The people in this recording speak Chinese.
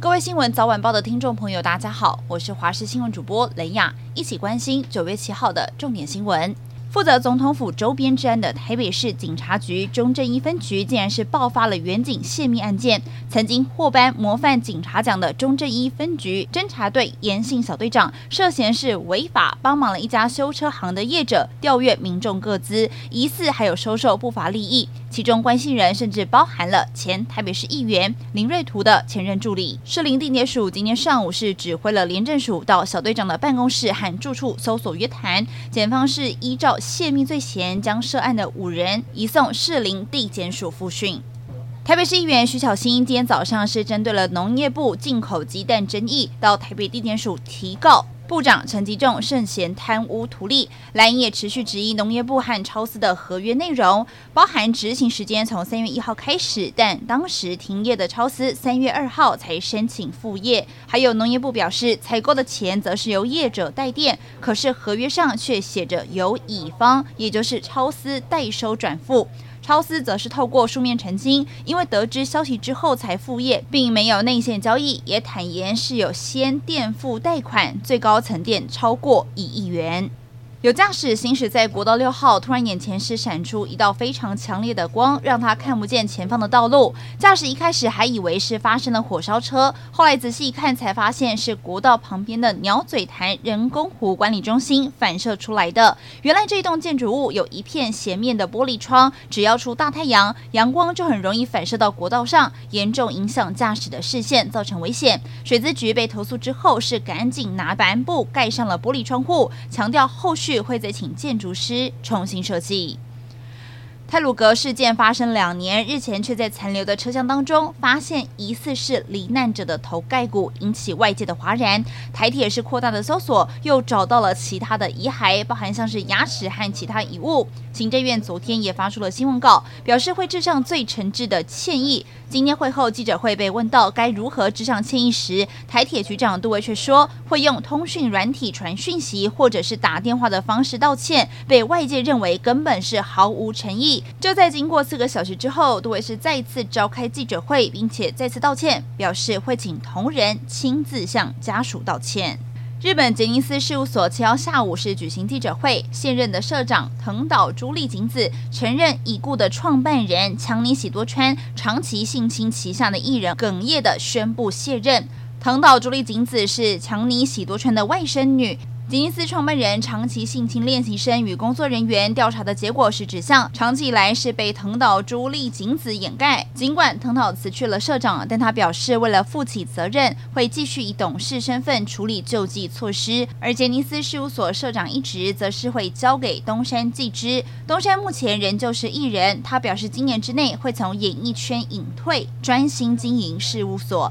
各位新闻早晚报的听众朋友，大家好，我是华视新闻主播雷雅，一起关心九月七号的重点新闻。负责总统府周边治安的台北市警察局中正一分局，竟然是爆发了员警泄密案件。曾经获颁模范警察奖的中正一分局侦查队严姓小队长，涉嫌是违法帮忙了一家修车行的业者调阅民众个资，疑似还有收受不法利益。其中关系人甚至包含了前台北市议员林瑞图的前任助理。士林地检署今天上午是指挥了廉政署到小队长的办公室和住处搜索约谈，检方是依照泄密罪嫌将涉案的五人移送士林地检署复讯。台北市议员徐巧芯今天早上是针对了农业部进口鸡蛋争议到台北地检署提告。部长陈吉仲涉嫌贪污图利，蓝营也持续质疑农业部和超司的合约内容，包含执行时间从三月一号开始，但当时停业的超司三月二号才申请复业。还有农业部表示，采购的钱则是由业者代垫，可是合约上却写着由乙方，也就是超司代收转付。超思则是透过书面澄清，因为得知消息之后才复业，并没有内线交易，也坦言是有先垫付贷款，最高曾垫超过一亿元。有驾驶行驶在国道六号，突然眼前是闪出一道非常强烈的光，让他看不见前方的道路。驾驶一开始还以为是发生了火烧车，后来仔细一看才发现是国道旁边的鸟嘴潭人工湖管理中心反射出来的。原来这栋建筑物有一片斜面的玻璃窗，只要出大太阳，阳光就很容易反射到国道上，严重影响驾驶的视线，造成危险。水资局被投诉之后，是赶紧拿帆布盖上了玻璃窗户，强调后续。会再请建筑师重新设计。泰鲁格事件发生两年，日前却在残留的车厢当中发现疑似是罹难者的头盖骨，引起外界的哗然。台铁是扩大的搜索，又找到了其他的遗骸，包含像是牙齿和其他遗物。行政院昨天也发出了新闻稿，表示会致上最诚挚的歉意。今天会后记者会被问到该如何致上歉意时，台铁局长杜威却说会用通讯软体传讯息或者是打电话的方式道歉，被外界认为根本是毫无诚意。就在经过四个小时之后，杜维是再次召开记者会，并且再次道歉，表示会请同仁亲自向家属道歉。日本杰尼斯事务所七号下午是举行记者会，现任的社长藤岛朱莉景子承认已故的创办人强尼喜多川长期性侵旗下的艺人，哽咽地宣布卸任。藤岛朱莉景子是强尼喜多川的外甥女。杰尼斯创办人长期性侵练习生与工作人员，调查的结果是指向长期以来是被藤岛朱莉景子掩盖。尽管藤岛辞去了社长，但他表示为了负起责任，会继续以董事身份处理救济措施。而杰尼斯事务所社长一职则是会交给东山纪之。东山目前仍旧是艺人，他表示今年之内会从演艺圈隐退，专心经营事务所。